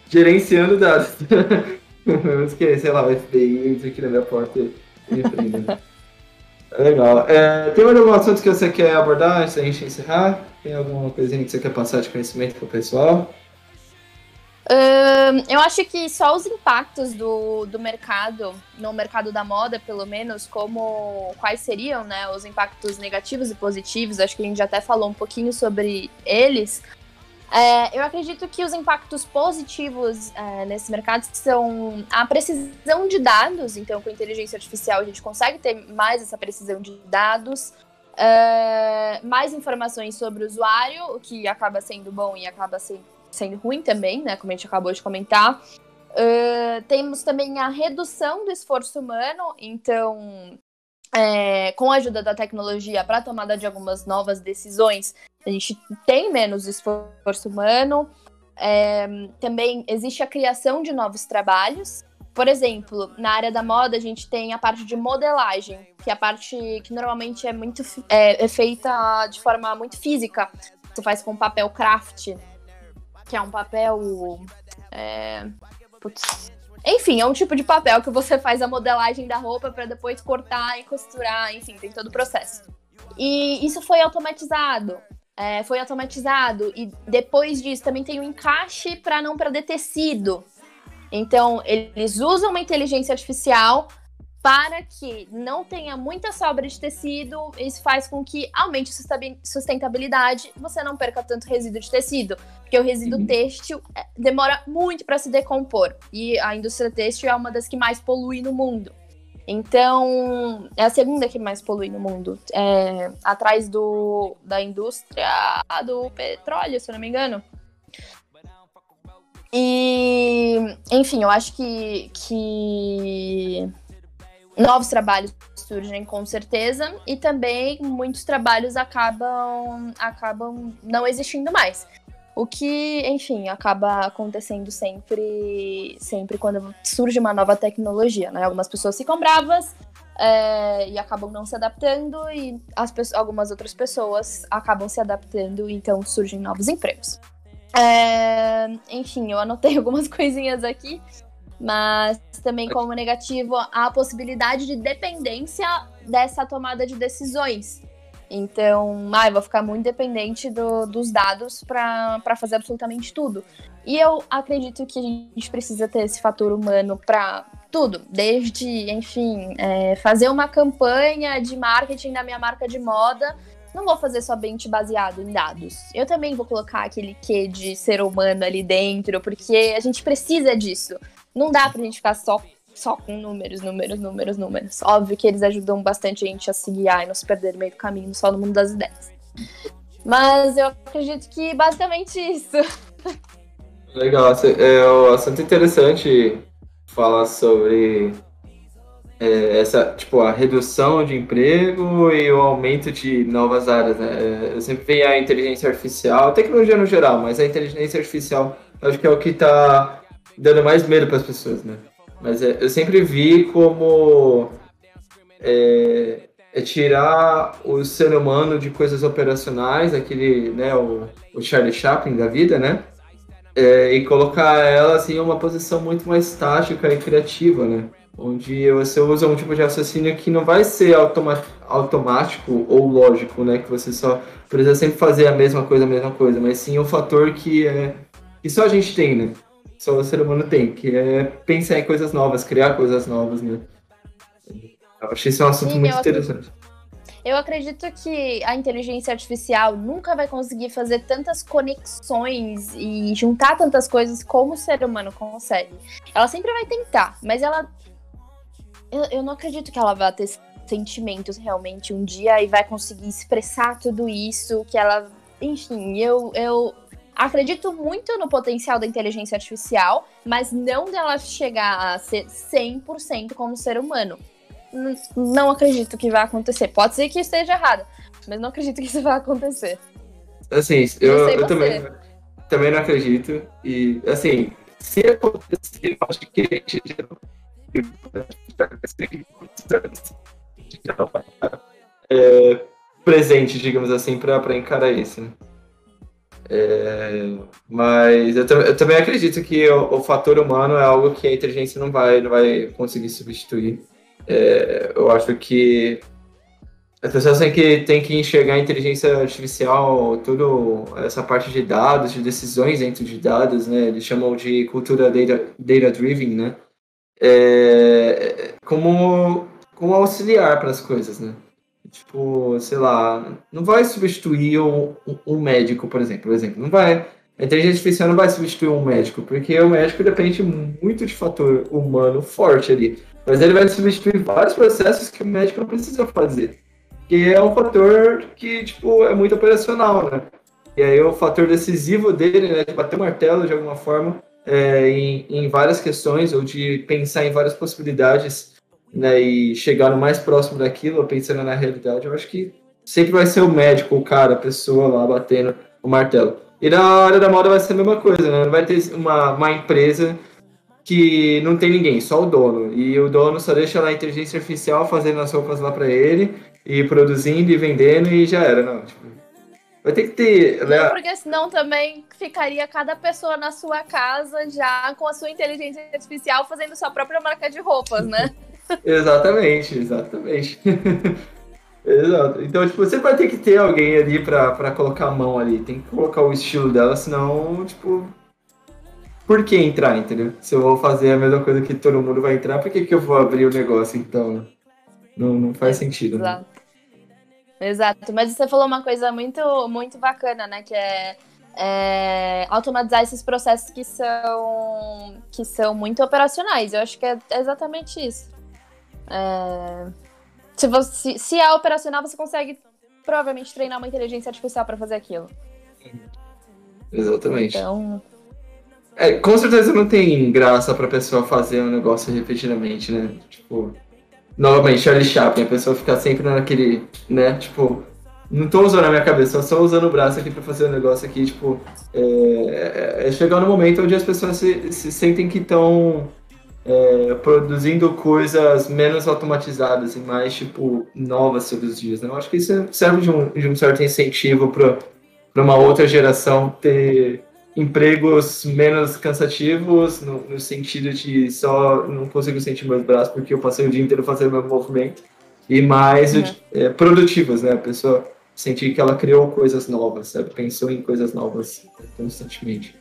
gerenciando dados. Mas que, sei lá, o FBI entra aqui na minha porta e me prende. Legal. É, tem mais algum assunto que você quer abordar antes da gente encerrar? Tem alguma coisinha que você quer passar de conhecimento para o pessoal? eu acho que só os impactos do, do mercado, no mercado da moda, pelo menos, como quais seriam né, os impactos negativos e positivos, acho que a gente já até falou um pouquinho sobre eles. É, eu acredito que os impactos positivos é, nesse mercado são a precisão de dados. Então, com inteligência artificial, a gente consegue ter mais essa precisão de dados, é, mais informações sobre o usuário, o que acaba sendo bom e acaba se, sendo ruim também, né? Como a gente acabou de comentar. É, temos também a redução do esforço humano, então é, com a ajuda da tecnologia para a tomada de algumas novas decisões, a gente tem menos esforço humano. É, também existe a criação de novos trabalhos. Por exemplo, na área da moda, a gente tem a parte de modelagem, que é a parte que normalmente é muito é, é feita de forma muito física. Você faz com papel craft, que é um papel. É, putz, enfim, é um tipo de papel que você faz a modelagem da roupa para depois cortar e costurar, enfim, tem todo o processo. E isso foi automatizado. É, foi automatizado. E depois disso também tem o um encaixe para não perder tecido. Então, eles usam uma inteligência artificial para que não tenha muita sobra de tecido, isso faz com que aumente a sustentabilidade, você não perca tanto resíduo de tecido, porque o resíduo uhum. têxtil é, demora muito para se decompor, e a indústria têxtil é uma das que mais polui no mundo. Então, é a segunda que mais polui no mundo, é, atrás do, da indústria do petróleo, se eu não me engano. E, enfim, eu acho que, que novos trabalhos surgem com certeza e também muitos trabalhos acabam acabam não existindo mais. O que, enfim, acaba acontecendo sempre sempre quando surge uma nova tecnologia, né? Algumas pessoas ficam bravas é, e acabam não se adaptando e as, algumas outras pessoas acabam se adaptando e então surgem novos empregos. É, enfim, eu anotei algumas coisinhas aqui mas também como negativo a possibilidade de dependência dessa tomada de decisões. Então, ah, eu vou ficar muito dependente do, dos dados para fazer absolutamente tudo. E eu acredito que a gente precisa ter esse fator humano para tudo, desde, enfim, é, fazer uma campanha de marketing da minha marca de moda. Não vou fazer somente baseado em dados. Eu também vou colocar aquele quê de ser humano ali dentro, porque a gente precisa disso. Não dá pra gente ficar só, só com números, números, números, números. Óbvio que eles ajudam bastante a gente a se guiar e não se perder no meio do caminho, só no mundo das ideias. Mas eu acredito que basicamente isso. Legal, é assunto interessante falar sobre é, essa, tipo, a redução de emprego e o aumento de novas áreas, né? Eu sempre vejo a inteligência artificial, a tecnologia no geral, mas a inteligência artificial acho que é o que está dando mais medo para as pessoas, né? Mas é, eu sempre vi como é, é, tirar o ser humano de coisas operacionais, aquele, né, o, o Charlie Chaplin da vida, né? É, e colocar ela assim em uma posição muito mais tática e criativa, né? Onde você usa um tipo de raciocínio que não vai ser automático ou lógico, né? Que você só precisa sempre fazer a mesma coisa, a mesma coisa, mas sim um fator que é que só a gente tem, né? Só o ser humano tem, que é pensar em coisas novas, criar coisas novas, né? Eu acho isso um assunto Sim, muito eu interessante. Acredito, eu acredito que a inteligência artificial nunca vai conseguir fazer tantas conexões e juntar tantas coisas como o ser humano consegue. Ela sempre vai tentar, mas ela. Eu, eu não acredito que ela vá ter sentimentos realmente um dia e vai conseguir expressar tudo isso, que ela. Enfim, eu, eu Acredito muito no potencial da inteligência artificial, mas não dela chegar a ser 100% como ser humano. Não acredito que vai acontecer. Pode ser que esteja errado, mas não acredito que isso vai acontecer. Assim, eu, eu também, também não acredito. E, assim, se acontecer, eu acho que a gente é, presente, digamos assim, para encarar isso. Né? É, mas eu, eu, também acredito que o, o, fator humano é algo que a inteligência não vai, não vai conseguir substituir. É, eu acho que as pessoas têm que, têm que enxergar a inteligência artificial, tudo essa parte de dados, de decisões dentro de dados, né? Eles chamam de cultura data, data né? É, como, como auxiliar para as coisas, né? Tipo, sei lá, não vai substituir um, um médico, por exemplo. Por exemplo, não vai. A inteligência artificial não vai substituir um médico, porque o médico depende muito de fator humano forte ali. Mas ele vai substituir vários processos que o médico não precisa fazer. Que é um fator que, tipo, é muito operacional, né? E aí o fator decisivo dele, né, de bater o martelo de alguma forma é, em, em várias questões, ou de pensar em várias possibilidades né, e chegar no mais próximo daquilo, pensando na realidade, eu acho que sempre vai ser o médico, o cara, a pessoa lá batendo o martelo. E na área da moda vai ser a mesma coisa, né? Não vai ter uma, uma empresa que não tem ninguém, só o dono. E o dono só deixa lá a inteligência artificial fazendo as roupas lá para ele, e produzindo e vendendo, e já era, não. Tipo, vai ter que ter. Né? Porque senão também ficaria cada pessoa na sua casa já com a sua inteligência artificial fazendo sua própria marca de roupas, né? exatamente, exatamente. Exato. Então, tipo, você vai ter que ter alguém ali pra, pra colocar a mão ali. Tem que colocar o estilo dela, senão, tipo. Por que entrar, entendeu? Se eu vou fazer a mesma coisa que todo mundo vai entrar, por que, que eu vou abrir o negócio, então? Não, não faz sentido. Exato. Né? Exato. Mas você falou uma coisa muito, muito bacana, né? Que é, é, automatizar esses processos que são, que são muito operacionais. Eu acho que é exatamente isso. É, se, você, se é operacional, você consegue provavelmente treinar uma inteligência artificial para fazer aquilo. Exatamente. Então. É, com certeza não tem graça pra pessoa fazer um negócio repetidamente, né? Tipo, novamente, Charlie Chaplin, a pessoa ficar sempre naquele, né? Tipo, não tô usando a minha cabeça, só usando o braço aqui pra fazer o um negócio aqui, tipo, é, é, é, chegar no momento onde as pessoas se, se sentem que estão é, produzindo coisas menos automatizadas e mais, tipo, novas todos os dias. Né? Eu acho que isso serve de um, de um certo incentivo para uma outra geração ter empregos menos cansativos, no, no, sentido de só não consigo sentir meus braços porque eu passei o dia inteiro fazendo meu movimento, e mais uhum. é, produtivos, né? A pessoa sentir que ela criou coisas novas, sabe? pensou em coisas novas constantemente.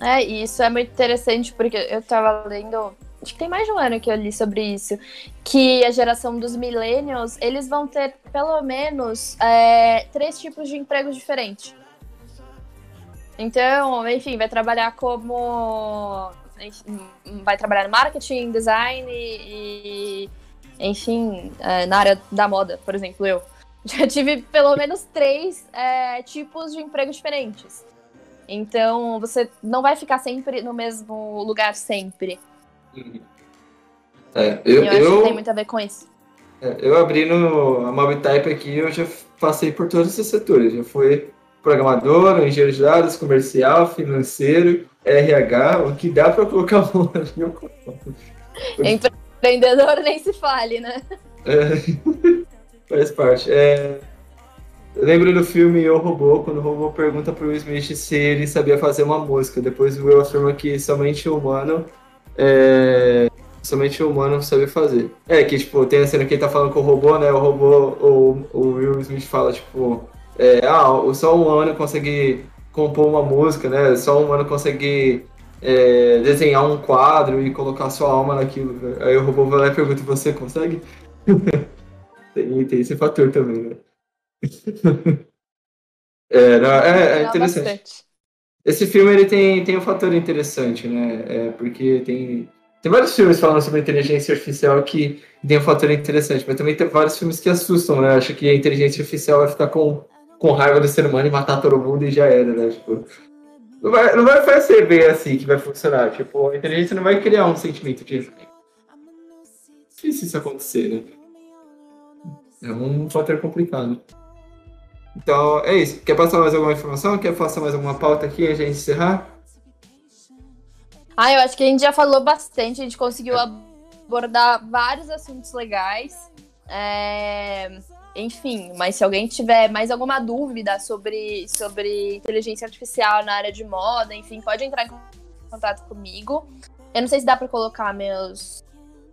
É, e isso é muito interessante, porque eu tava lendo, acho que tem mais de um ano que eu li sobre isso, que a geração dos millennials, eles vão ter pelo menos é, três tipos de empregos diferentes. Então, enfim, vai trabalhar como. Vai trabalhar no marketing, design e, enfim, é, na área da moda, por exemplo, eu. Já tive pelo menos três é, tipos de empregos diferentes. Então, você não vai ficar sempre no mesmo lugar sempre. É, eu, eu acho eu, tem muito a ver com isso. É, eu abri no a MobType aqui, eu já passei por todos esses setores. Já fui programador, engenheiro de dados, comercial, financeiro, RH, o que dá para colocar o ali. Empreendedor nem se fale, né? É, faz parte. É, lembro do filme O Robô, quando o robô pergunta pro Will Smith se ele sabia fazer uma música. Depois o Will afirma que somente o humano. É, somente o humano sabe fazer. É, que tipo, tem a cena que ele tá falando com o robô, né? O robô, o, o Will Smith fala, tipo, é, ah, só um humano consegue compor uma música, né? Só um humano consegue é, desenhar um quadro e colocar sua alma naquilo. Aí o robô vai lá e pergunta, você consegue? tem, tem esse fator também, né? é, não, é, é interessante. Esse filme ele tem, tem um fator interessante, né? É, porque tem, tem vários filmes falando sobre inteligência artificial que tem um fator interessante, mas também tem vários filmes que assustam, né? Acho que a inteligência artificial vai ficar com, com raiva do ser humano e matar todo mundo e já era, né? Tipo, não vai, não vai ser bem assim que vai funcionar. Tipo, a inteligência não vai criar um sentimento de. Difícil isso acontecer, né? É um fator complicado. Então, é isso. Quer passar mais alguma informação? Quer passar mais alguma pauta aqui a gente encerrar? Ah, eu acho que a gente já falou bastante, a gente conseguiu abordar vários assuntos legais. É... Enfim, mas se alguém tiver mais alguma dúvida sobre, sobre inteligência artificial na área de moda, enfim, pode entrar em contato comigo. Eu não sei se dá para colocar meus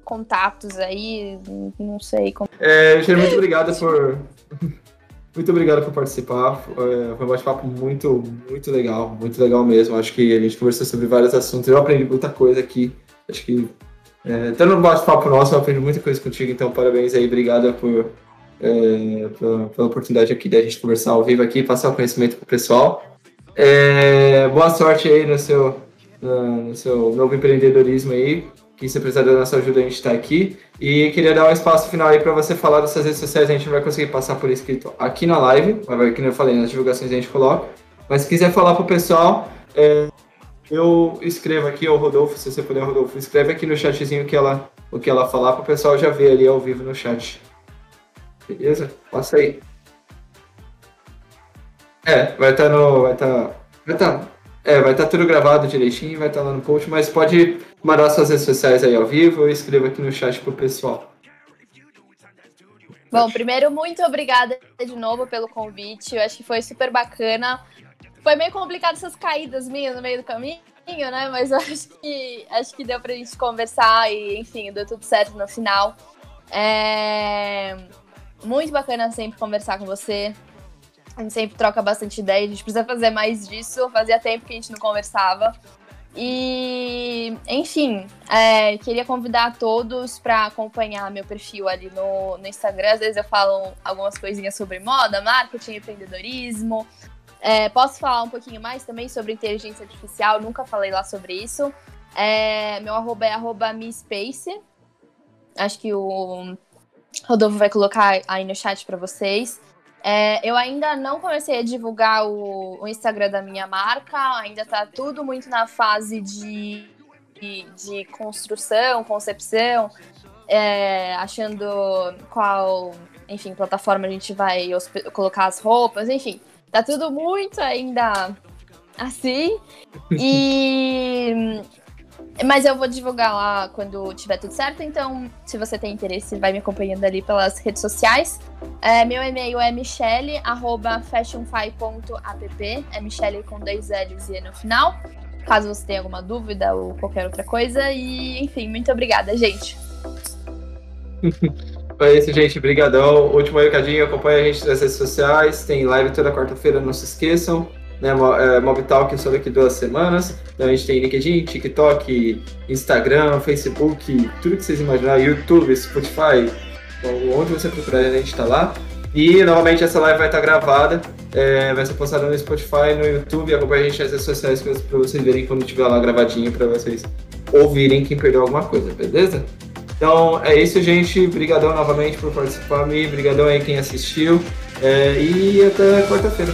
contatos aí, não sei como. É, muito obrigada por muito obrigado por participar. É, foi um bate-papo muito, muito legal, muito legal mesmo. Acho que a gente conversou sobre vários assuntos. Eu aprendi muita coisa aqui. Acho que é, até no bate-papo nosso eu aprendi muita coisa contigo, então parabéns aí, obrigado por, é, pela, pela, oportunidade aqui da gente conversar ao vivo aqui, passar o conhecimento pro pessoal. É, boa sorte aí no seu, no seu novo empreendedorismo aí que se precisar da nossa ajuda, a gente está aqui. E queria dar um espaço final aí para você falar das suas redes sociais, a gente não vai conseguir passar por escrito aqui na live, mas que eu falei, nas divulgações a gente coloca. Mas se quiser falar para o pessoal, é, eu escrevo aqui, ou Rodolfo, se você puder, Rodolfo, escreve aqui no chatzinho que ela, o que ela falar para o pessoal já ver ali ao vivo no chat. Beleza? Passa aí. É, vai estar tá no. Vai estar. Tá, vai estar. Tá, é, vai estar tá tudo gravado direitinho, vai estar tá lá no post, mas pode mandar suas redes sociais aí ao vivo e escreva aqui no chat pro pessoal. Bom, primeiro, muito obrigada de novo pelo convite. Eu acho que foi super bacana. Foi meio complicado essas caídas minhas no meio do caminho, né? Mas eu acho que acho que deu pra gente conversar e, enfim, deu tudo certo no final. É... Muito bacana sempre conversar com você. A gente sempre troca bastante ideia, a gente precisa fazer mais disso. Fazia tempo que a gente não conversava. E, enfim, é, queria convidar todos para acompanhar meu perfil ali no, no Instagram. Às vezes eu falo algumas coisinhas sobre moda, marketing, empreendedorismo. É, posso falar um pouquinho mais também sobre inteligência artificial, nunca falei lá sobre isso. É, meu arroba é arroba MeSpace. Acho que o Rodolfo vai colocar aí no chat para vocês. É, eu ainda não comecei a divulgar o, o, Instagram da minha marca, ainda tá tudo muito na fase de, de, de construção, concepção, é, achando qual, enfim, plataforma a gente vai colocar as roupas, enfim, tá tudo muito ainda assim. E mas eu vou divulgar lá quando tiver tudo certo, então se você tem interesse, vai me acompanhando ali pelas redes sociais. É, meu e-mail é michelle.fashionfy.app, é Michelle com dois L's e no final, caso você tenha alguma dúvida ou qualquer outra coisa. E, enfim, muito obrigada, gente. É isso, gente. Obrigadão. Último recadinho, acompanha a gente nas redes sociais. Tem live toda quarta-feira, não se esqueçam né, é, Talk só daqui duas semanas. Então a gente tem LinkedIn, TikTok, Instagram, Facebook, tudo que vocês imaginarem, YouTube, Spotify, onde você procurar a gente está lá. E novamente essa live vai estar gravada, é, vai ser postada no Spotify, no YouTube, acompanhe a gente nas redes sociais para vocês verem quando estiver lá gravadinho, para vocês ouvirem quem perdeu alguma coisa, beleza? Então é isso, gente. Obrigadão novamente por participar, me. Obrigadão aí quem assistiu. É, e até quarta-feira.